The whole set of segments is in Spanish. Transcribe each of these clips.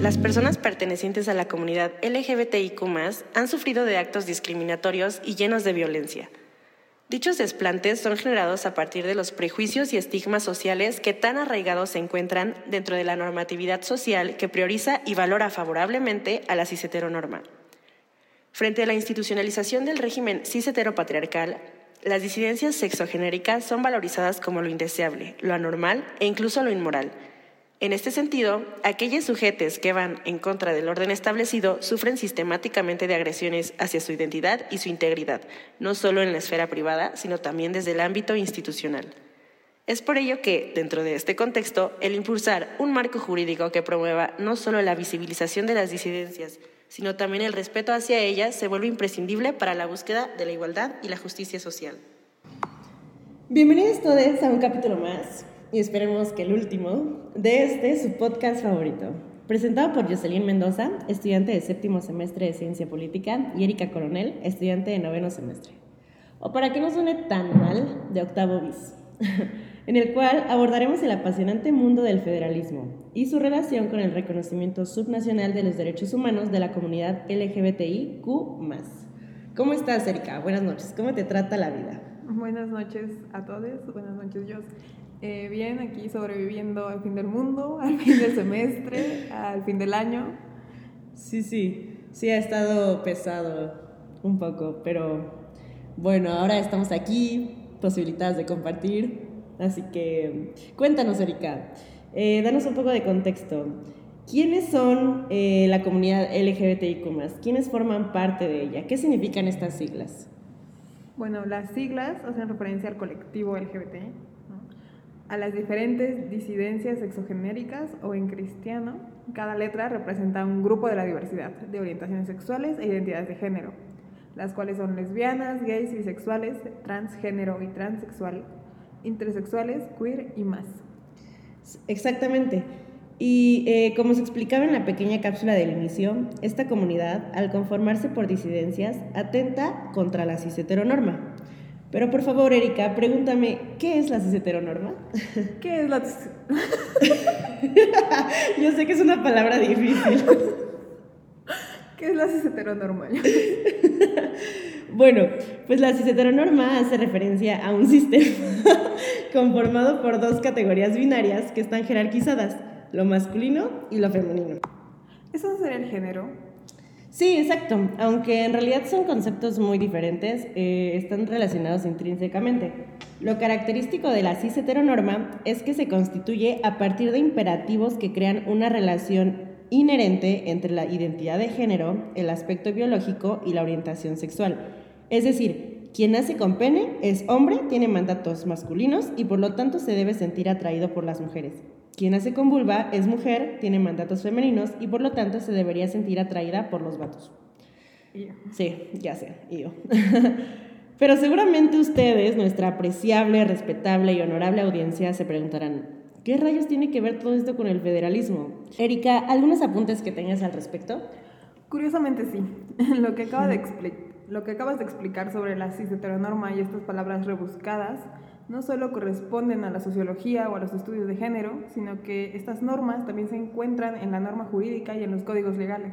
Las personas pertenecientes a la comunidad LGBTIQ han sufrido de actos discriminatorios y llenos de violencia. Dichos desplantes son generados a partir de los prejuicios y estigmas sociales que tan arraigados se encuentran dentro de la normatividad social que prioriza y valora favorablemente a la cis-heteronorma. Frente a la institucionalización del régimen cis-heteropatriarcal, las disidencias sexogenéricas son valorizadas como lo indeseable, lo anormal e incluso lo inmoral, en este sentido, aquellos sujetos que van en contra del orden establecido sufren sistemáticamente de agresiones hacia su identidad y su integridad, no solo en la esfera privada, sino también desde el ámbito institucional. Es por ello que, dentro de este contexto, el impulsar un marco jurídico que promueva no solo la visibilización de las disidencias, sino también el respeto hacia ellas, se vuelve imprescindible para la búsqueda de la igualdad y la justicia social. Bienvenidos todos a un capítulo más y esperemos que el último, de este, su podcast favorito. Presentado por Jocelyn Mendoza, estudiante de séptimo semestre de Ciencia Política, y Erika Coronel, estudiante de noveno semestre. O para que no suene tan mal, de octavo bis, en el cual abordaremos el apasionante mundo del federalismo y su relación con el reconocimiento subnacional de los derechos humanos de la comunidad LGBTIQ. ¿Cómo estás, Erika? Buenas noches. ¿Cómo te trata la vida? Buenas noches a todos. Buenas noches, Jos. Eh, bien, aquí sobreviviendo al fin del mundo, al fin del semestre, al fin del año. Sí, sí, sí ha estado pesado un poco, pero bueno, ahora estamos aquí, posibilidades de compartir, así que cuéntanos, Erika, eh, danos un poco de contexto. ¿Quiénes son eh, la comunidad LGBTIQ? ¿Quiénes forman parte de ella? ¿Qué significan estas siglas? Bueno, las siglas hacen referencia al colectivo LGBT, a las diferentes disidencias exogenéricas o en cristiano, cada letra representa un grupo de la diversidad de orientaciones sexuales e identidades de género, las cuales son lesbianas, gays, bisexuales, transgénero y transexual, intersexuales, queer y más. Exactamente. Y eh, como se explicaba en la pequeña cápsula del inicio, esta comunidad, al conformarse por disidencias, atenta contra la cis heteronorma pero por favor, Erika, pregúntame, ¿qué es la cis-heteronorma? ¿Qué es la Yo sé que es una palabra difícil. ¿Qué es la cis-heteronorma? bueno, pues la cis-heteronorma hace referencia a un sistema conformado por dos categorías binarias que están jerarquizadas, lo masculino y lo femenino. ¿Eso sería el género? Sí, exacto. Aunque en realidad son conceptos muy diferentes, eh, están relacionados intrínsecamente. Lo característico de la cis heteronorma es que se constituye a partir de imperativos que crean una relación inherente entre la identidad de género, el aspecto biológico y la orientación sexual. Es decir, quien nace con pene es hombre, tiene mandatos masculinos y por lo tanto se debe sentir atraído por las mujeres. Quien nace con vulva es mujer, tiene mandatos femeninos y por lo tanto se debería sentir atraída por los vatos. Sí, ya sé, yo. Pero seguramente ustedes, nuestra apreciable, respetable y honorable audiencia, se preguntarán, ¿qué rayos tiene que ver todo esto con el federalismo? Erika, ¿algunos apuntes que tengas al respecto? Curiosamente sí. Lo que, acaba de lo que acabas de explicar sobre la cis heteronorma y estas palabras rebuscadas no solo corresponden a la sociología o a los estudios de género, sino que estas normas también se encuentran en la norma jurídica y en los códigos legales.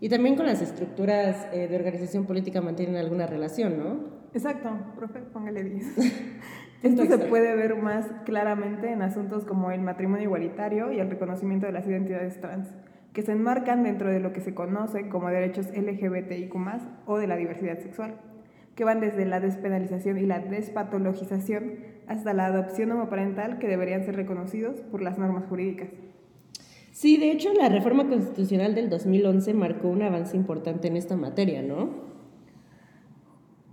Y también con las estructuras eh, de organización política mantienen alguna relación, ¿no? Exacto, profe, póngale 10. Esto se puede ver más claramente en asuntos como el matrimonio igualitario y el reconocimiento de las identidades trans, que se enmarcan dentro de lo que se conoce como derechos LGBTIQ o de la diversidad sexual que van desde la despenalización y la despatologización hasta la adopción homoparental que deberían ser reconocidos por las normas jurídicas. Sí, de hecho la reforma constitucional del 2011 marcó un avance importante en esta materia, ¿no?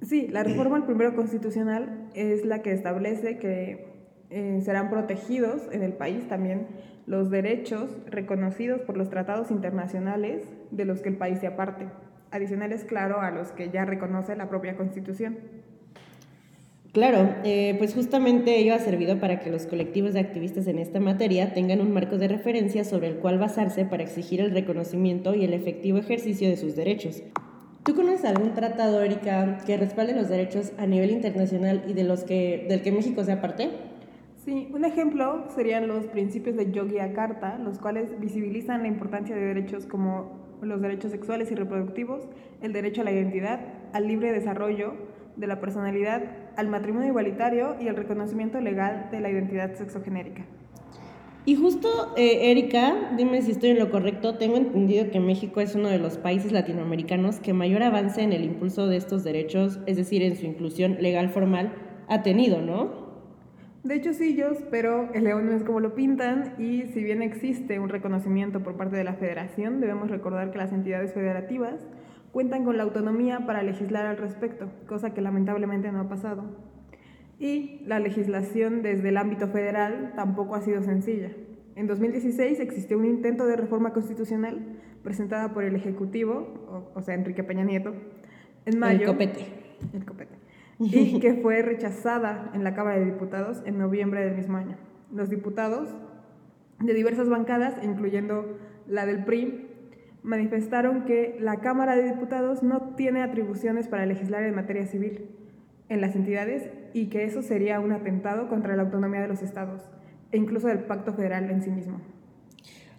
Sí, la reforma al primero constitucional es la que establece que eh, serán protegidos en el país también los derechos reconocidos por los tratados internacionales de los que el país se aparte adicionales, claro, a los que ya reconoce la propia Constitución. Claro, eh, pues justamente ello ha servido para que los colectivos de activistas en esta materia tengan un marco de referencia sobre el cual basarse para exigir el reconocimiento y el efectivo ejercicio de sus derechos. ¿Tú conoces algún tratado, Erika, que respalde los derechos a nivel internacional y de los que, del que México sea parte? Sí, un ejemplo serían los principios de Yogyakarta, los cuales visibilizan la importancia de derechos como los derechos sexuales y reproductivos, el derecho a la identidad, al libre desarrollo de la personalidad, al matrimonio igualitario y el reconocimiento legal de la identidad sexogenérica. Y justo, eh, Erika, dime si estoy en lo correcto, tengo entendido que México es uno de los países latinoamericanos que mayor avance en el impulso de estos derechos, es decir, en su inclusión legal formal, ha tenido, ¿no? De hecho, sí, yo, pero el león no es como lo pintan y si bien existe un reconocimiento por parte de la federación, debemos recordar que las entidades federativas cuentan con la autonomía para legislar al respecto, cosa que lamentablemente no ha pasado. Y la legislación desde el ámbito federal tampoco ha sido sencilla. En 2016 existió un intento de reforma constitucional presentada por el Ejecutivo, o, sea, Enrique Peña Nieto, en mayo. El copete. El copete. Y que fue rechazada en la Cámara de Diputados en noviembre del mismo año. Los diputados de diversas bancadas, incluyendo la del PRI, manifestaron que la Cámara de Diputados no tiene atribuciones para legislar en materia civil en las entidades y que eso sería un atentado contra la autonomía de los estados e incluso del pacto federal en sí mismo.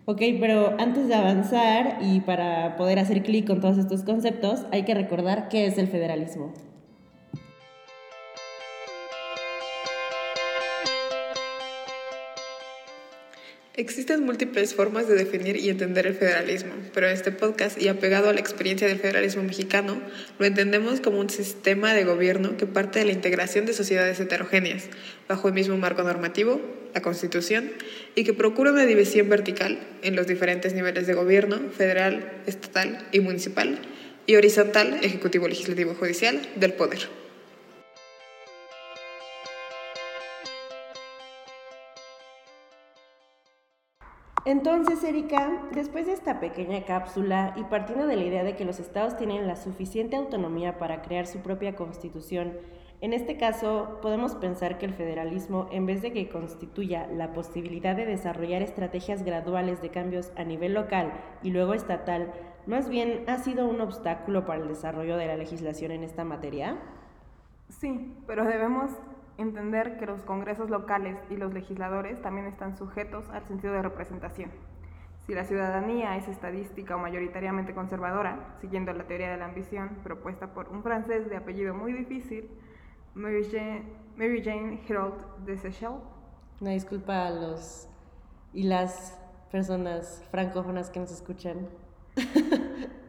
Ok, pero antes de avanzar y para poder hacer clic con todos estos conceptos, hay que recordar qué es el federalismo. Existen múltiples formas de definir y entender el federalismo, pero este podcast y apegado a la experiencia del federalismo mexicano, lo entendemos como un sistema de gobierno que parte de la integración de sociedades heterogéneas, bajo el mismo marco normativo, la Constitución, y que procura una división vertical en los diferentes niveles de gobierno, federal, estatal y municipal, y horizontal, ejecutivo, legislativo, judicial, del poder. Entonces, Erika, después de esta pequeña cápsula y partiendo de la idea de que los estados tienen la suficiente autonomía para crear su propia constitución, en este caso podemos pensar que el federalismo, en vez de que constituya la posibilidad de desarrollar estrategias graduales de cambios a nivel local y luego estatal, más bien ha sido un obstáculo para el desarrollo de la legislación en esta materia. Sí, pero debemos entender que los congresos locales y los legisladores también están sujetos al sentido de representación. Si la ciudadanía es estadística o mayoritariamente conservadora, siguiendo la teoría de la ambición propuesta por un francés de apellido muy difícil, Mary Jane, Mary Jane de Seychelles. Una disculpa a los y las personas francófonas que nos escuchan.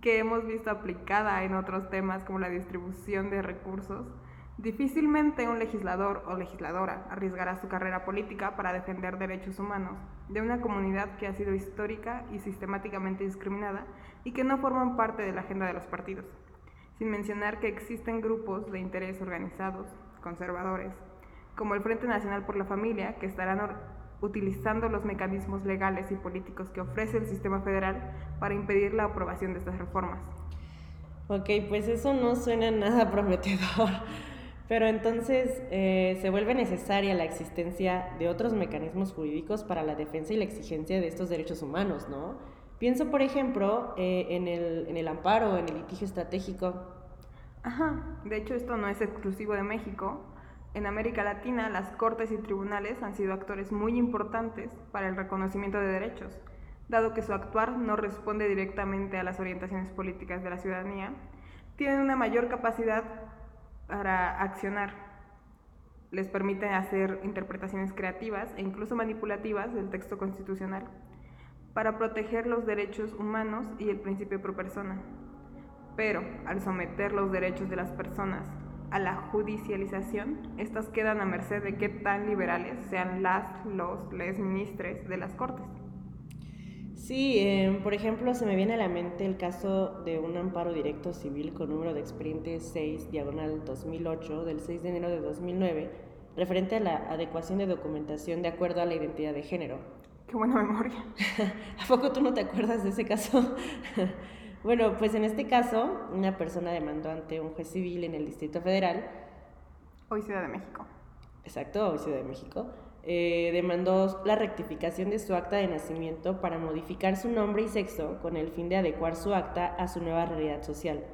que hemos visto aplicada en otros temas como la distribución de recursos, difícilmente un legislador o legisladora arriesgará su carrera política para defender derechos humanos de una comunidad que ha sido histórica y sistemáticamente discriminada y que no forman parte de la agenda de los partidos, sin mencionar que existen grupos de interés organizados, conservadores, como el Frente Nacional por la Familia, que estarán utilizando los mecanismos legales y políticos que ofrece el sistema federal para impedir la aprobación de estas reformas. Ok, pues eso no suena nada prometedor. Pero entonces eh, se vuelve necesaria la existencia de otros mecanismos jurídicos para la defensa y la exigencia de estos derechos humanos, ¿no? Pienso, por ejemplo, eh, en, el, en el amparo, en el litigio estratégico. Ajá, de hecho esto no es exclusivo de México. En América Latina, las cortes y tribunales han sido actores muy importantes para el reconocimiento de derechos, dado que su actuar no responde directamente a las orientaciones políticas de la ciudadanía, tienen una mayor capacidad para accionar. Les permite hacer interpretaciones creativas e incluso manipulativas del texto constitucional para proteger los derechos humanos y el principio pro persona. Pero al someter los derechos de las personas a la judicialización, estas quedan a merced de qué tan liberales sean las, los, les ministres de las Cortes. Sí, em, por ejemplo, se me viene a la mente el caso de un amparo directo civil con número de expediente 6, diagonal 2008, del 6 de enero de 2009, referente a la adecuación de documentación de acuerdo a la identidad de género. Qué buena memoria. ¿A poco tú no te acuerdas de ese caso? Bueno, pues en este caso, una persona demandó ante un juez civil en el Distrito Federal. Hoy Ciudad de México. Exacto, hoy Ciudad de México. Eh, demandó la rectificación de su acta de nacimiento para modificar su nombre y sexo con el fin de adecuar su acta a su nueva realidad social.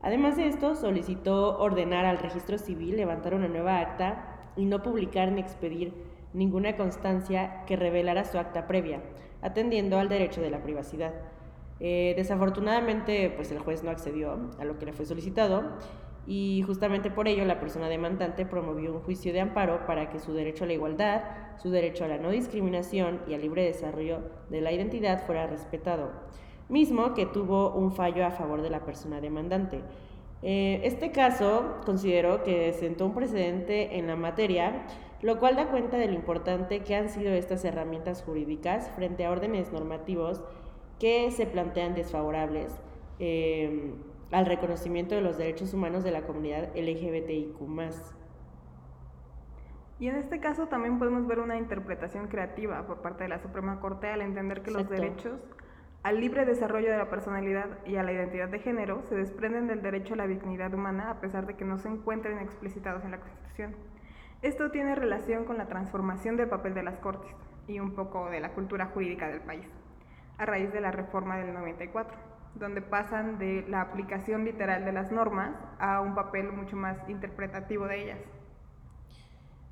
Además de esto, solicitó ordenar al registro civil levantar una nueva acta y no publicar ni expedir ninguna constancia que revelara su acta previa, atendiendo al derecho de la privacidad. Eh, desafortunadamente, pues el juez no accedió a lo que le fue solicitado y justamente por ello la persona demandante promovió un juicio de amparo para que su derecho a la igualdad, su derecho a la no discriminación y al libre desarrollo de la identidad fuera respetado, mismo que tuvo un fallo a favor de la persona demandante. Eh, este caso consideró que sentó un precedente en la materia, lo cual da cuenta de lo importante que han sido estas herramientas jurídicas frente a órdenes normativos que se plantean desfavorables. Eh, al reconocimiento de los derechos humanos de la comunidad LGBTIQ. Y en este caso también podemos ver una interpretación creativa por parte de la Suprema Corte al entender que los derechos al libre desarrollo de la personalidad y a la identidad de género se desprenden del derecho a la dignidad humana a pesar de que no se encuentren explicitados en la Constitución. Esto tiene relación con la transformación del papel de las Cortes y un poco de la cultura jurídica del país, a raíz de la reforma del 94 donde pasan de la aplicación literal de las normas a un papel mucho más interpretativo de ellas.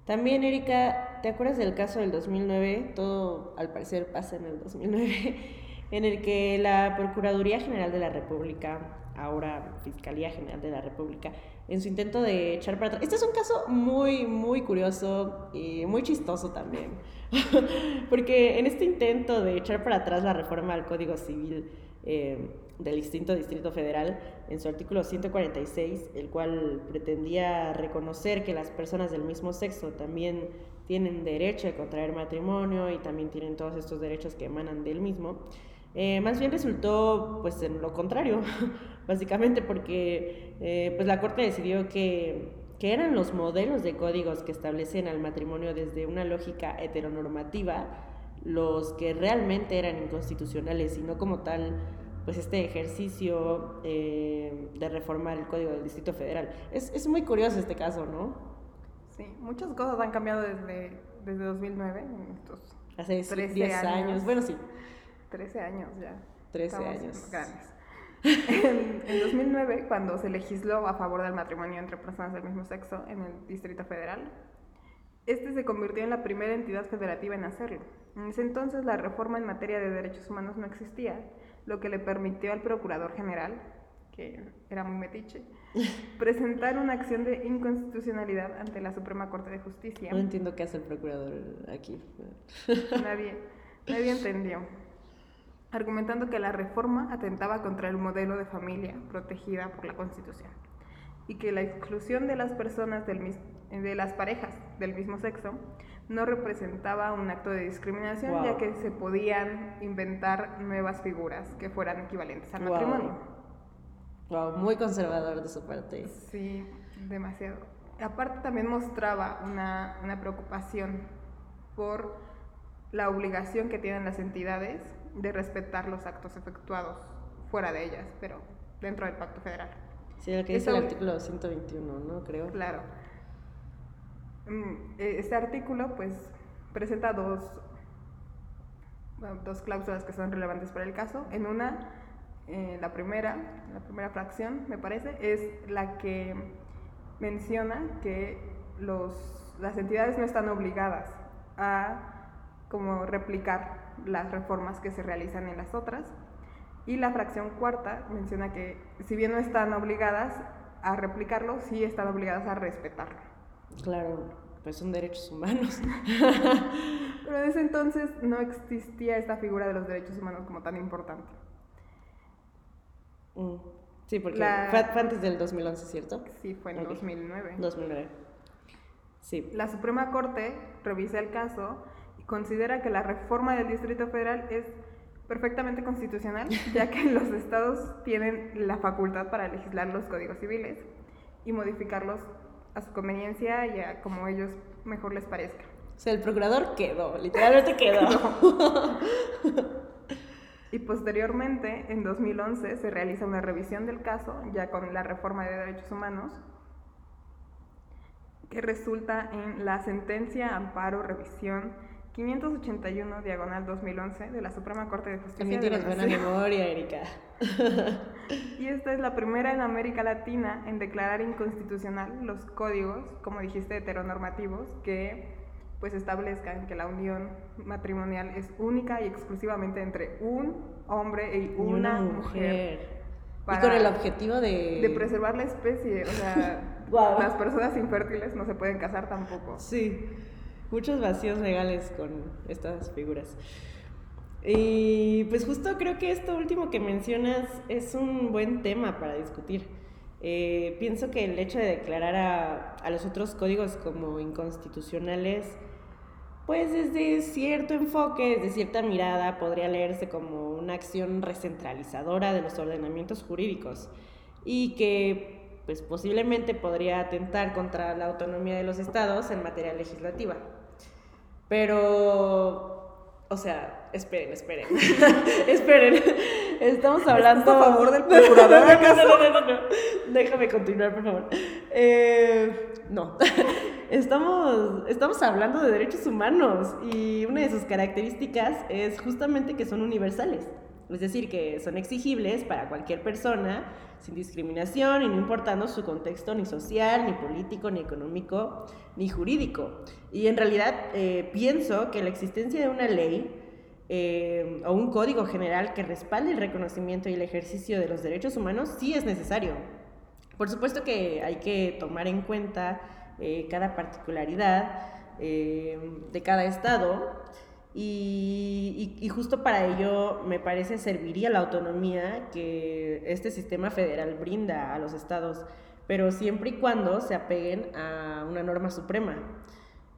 También, Erika, ¿te acuerdas del caso del 2009? Todo al parecer pasa en el 2009, en el que la Procuraduría General de la República, ahora Fiscalía General de la República, en su intento de echar para atrás. Este es un caso muy, muy curioso y muy chistoso también, porque en este intento de echar para atrás la reforma al Código Civil, eh, del distinto Distrito Federal en su artículo 146, el cual pretendía reconocer que las personas del mismo sexo también tienen derecho a contraer matrimonio y también tienen todos estos derechos que emanan del mismo. Eh, más bien resultó pues en lo contrario, básicamente porque eh, pues la Corte decidió que, que eran los modelos de códigos que establecen al matrimonio desde una lógica heteronormativa los que realmente eran inconstitucionales y no como tal pues este ejercicio eh, de reformar el Código del Distrito Federal. Es, es, muy curioso este caso, ¿no? Sí, muchas cosas han cambiado desde, desde 2009, en estos Hace 10 años. bueno, sí. 13 años ya. 13 años. Grandes. en, en 2009, cuando se legisló a favor del matrimonio entre personas del mismo sexo en el Distrito Federal, este se convirtió en la primera entidad federativa en hacerlo. En ese entonces la reforma en materia de derechos humanos no existía lo que le permitió al Procurador General, que era muy metiche, presentar una acción de inconstitucionalidad ante la Suprema Corte de Justicia. No entiendo qué hace el Procurador aquí. Nadie, nadie entendió. Argumentando que la reforma atentaba contra el modelo de familia protegida por la Constitución y que la exclusión de las personas del, de las parejas del mismo sexo no representaba un acto de discriminación, ya que se podían inventar nuevas figuras que fueran equivalentes al matrimonio. Wow, muy conservador de su parte. Sí, demasiado. Aparte también mostraba una, una preocupación por la obligación que tienen las entidades de respetar los actos efectuados fuera de ellas, pero dentro del Pacto Federal. Sí, lo que dice el artículo 121, ¿no? Creo. Claro. Mm, e, este artículo pues presenta dos, dos cláusulas que son relevantes para el caso. En una, eh, la primera, la primera fracción, me parece, es la que menciona que los, las entidades no están obligadas a como replicar las reformas que se realizan en las otras. Y la fracción cuarta menciona que si bien no están obligadas a replicarlo, sí están obligadas a respetarlo. Claro, pues son derechos humanos. Pero en ese entonces no existía esta figura de los derechos humanos como tan importante. Mm, sí, porque fue, antes del 2011, ¿cierto? Sí, fue en 2009. 2009. Sí. La Suprema Corte revisa el caso considera que la reforma del Distrito Federal es perfectamente constitucional, ya que los estados tienen la facultad para legislar los códigos civiles y modificarlos a su conveniencia y a como ellos mejor les parezca. O sea, el procurador quedó, literalmente quedó. y posteriormente, en 2011, se realiza una revisión del caso, ya con la reforma de derechos humanos, que resulta en la sentencia, amparo, revisión 581 diagonal 2011 de la Suprema Corte de Justicia. También tienes buena memoria, Erika. Y esta es la primera en América Latina en declarar inconstitucional los códigos, como dijiste, heteronormativos, que pues establezcan que la unión matrimonial es única y exclusivamente entre un hombre y Y una, mujer. Y para- con el objetivo de... de preservar la especie, o sea, las personas infértiles no se pueden casar tampoco. Sí, muchos vacíos legales con estas figuras. Y pues justo creo que esto último que mencionas es un buen tema para discutir. Eh, pienso que el hecho de declarar a, a los otros códigos como inconstitucionales, pues desde cierto enfoque, desde cierta mirada, podría leerse como una acción recentralizadora de los ordenamientos jurídicos y que pues posiblemente podría atentar contra la autonomía de los estados en materia legislativa. Pero, o sea, esperen, esperen, esperen, estamos hablando... a favor del procurador, acaso? no, no, no, no. Déjame continuar, por favor. Eh, no, estamos, estamos hablando de derechos humanos y una de sus características es justamente que son universales. Es decir, que son exigibles para cualquier persona sin discriminación y no importando su contexto ni social, ni político, ni económico, ni jurídico. Y en realidad eh, pienso que la existencia de una ley eh, o un código general que respalde el reconocimiento y el ejercicio de los derechos humanos sí es necesario. Por supuesto que hay que tomar en cuenta eh, cada particularidad de cada estado y, y- y justo para ello me parece serviría la autonomía que este sistema federal brinda a los estados, pero siempre y cuando se apeguen a una norma suprema.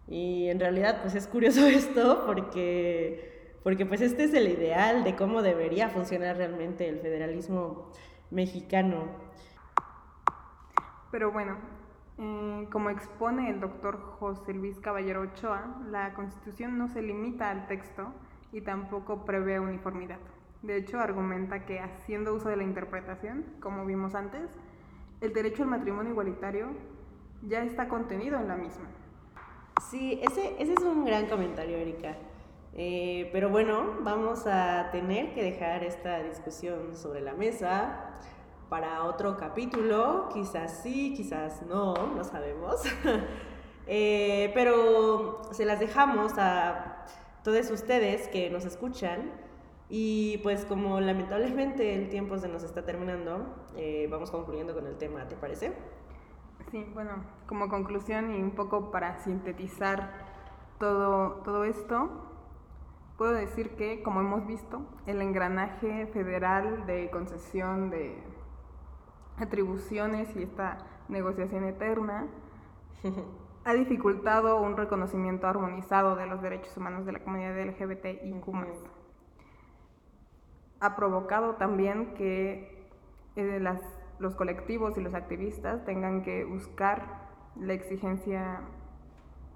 Y en realidad pues es curioso esto porque, porque pues este es el ideal de cómo debería funcionar realmente el federalismo mexicano. Pero bueno, eh, como expone el doctor José Luis Caballero Ochoa, la Constitución no se limita al texto y tampoco prevé uniformidad. De hecho, argumenta que haciendo uso de la interpretación, como vimos antes, el derecho al matrimonio igualitario ya está contenido en la misma. Sí, ese, ese es un gran comentario, Erika. Eh, pero bueno, vamos a tener que dejar esta discusión sobre la mesa para otro capítulo. Quizás sí, quizás no, no sabemos. Eh, pero se las dejamos a todos ustedes que nos escuchan. Y pues como lamentablemente el tiempo se nos está terminando, eh, vamos concluyendo con el tema, ¿te parece? Sí, bueno, como conclusión y un poco para sintetizar todo, todo esto, puedo decir que, como hemos visto, el engranaje federal de concesión de atribuciones y esta negociación eterna ha dificultado un reconocimiento armonizado de los derechos humanos de la comunidad LGBTIQ+. Ha provocado también que eh, las, los colectivos y los activistas tengan que buscar la exigencia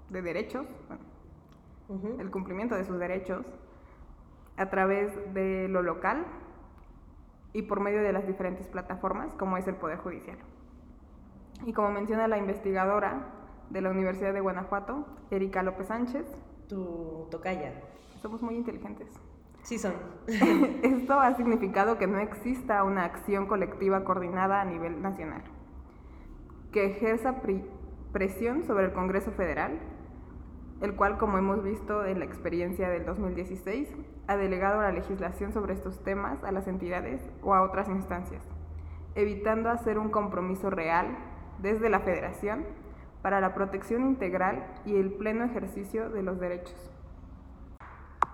de derechos, bueno, el cumplimiento de sus derechos a través de lo local y por medio de las diferentes plataformas como es el Poder Judicial. Y como menciona la investigadora de la Universidad de Guanajuato, Erika López Sánchez, Tu tocaya. somos muy inteligentes. Sí son. Esto ha significado que no exista una acción colectiva coordinada a nivel nacional, que ejerza presión sobre el Congreso Federal, el cual, como hemos visto en la experiencia del 2016, ha delegado la legislación sobre estos temas a las entidades o a otras instancias, evitando hacer un compromiso real desde la Federación para la protección integral y el pleno ejercicio de los derechos.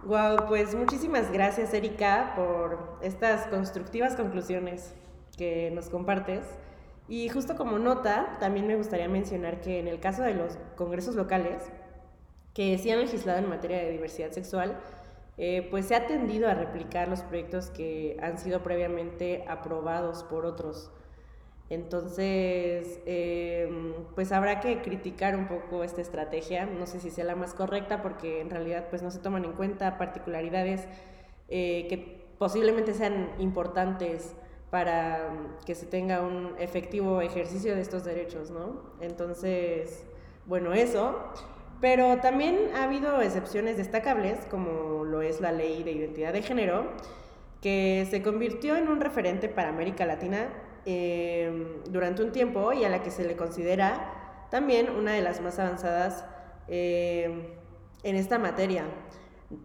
Wow, pues muchísimas gracias Erika por estas constructivas conclusiones que nos compartes. Y justo como nota, también me gustaría mencionar que en el caso de los congresos locales, que sí han legislado en materia de diversidad sexual, eh, pues se ha tendido a replicar los proyectos que han sido previamente aprobados por otros. Entonces, eh, pues habrá que criticar un poco esta estrategia. No sé si sea la más correcta porque en realidad pues no se toman en cuenta particularidades eh, que posiblemente sean importantes para mm, que se tenga un efectivo ejercicio de estos derechos, ¿no? Entonces, bueno, eso. Pero también ha habido excepciones destacables, como lo es la ley de identidad de género, que se convirtió en un referente para América Latina eh, durante un tiempo y a la que se le considera también una de las más avanzadas eh, en esta materia.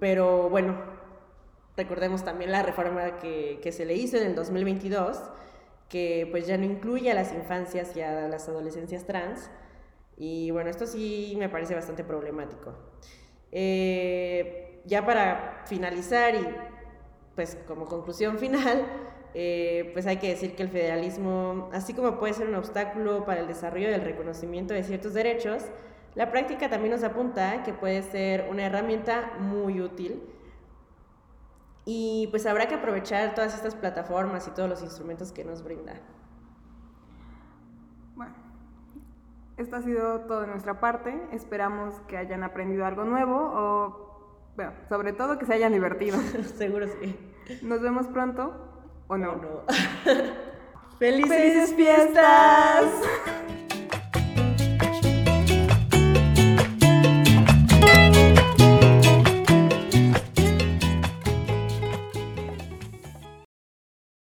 Pero bueno, recordemos también la reforma que, que se le hizo en el 2022, que pues ya no incluye a las infancias y a las adolescencias trans, y bueno, esto sí me parece bastante problemático. Eh, ya para finalizar y pues como conclusión final, eh, pues hay que decir que el federalismo, así como puede ser un obstáculo para el desarrollo del reconocimiento de ciertos derechos, la práctica también nos apunta que puede ser una herramienta muy útil y pues habrá que aprovechar todas estas plataformas y todos los instrumentos que nos brinda. Esto ha sido todo de nuestra parte. Esperamos que hayan aprendido algo nuevo o, bueno, sobre todo que se hayan divertido. Seguro sí. Nos vemos pronto o no. no. ¡Felices fiestas!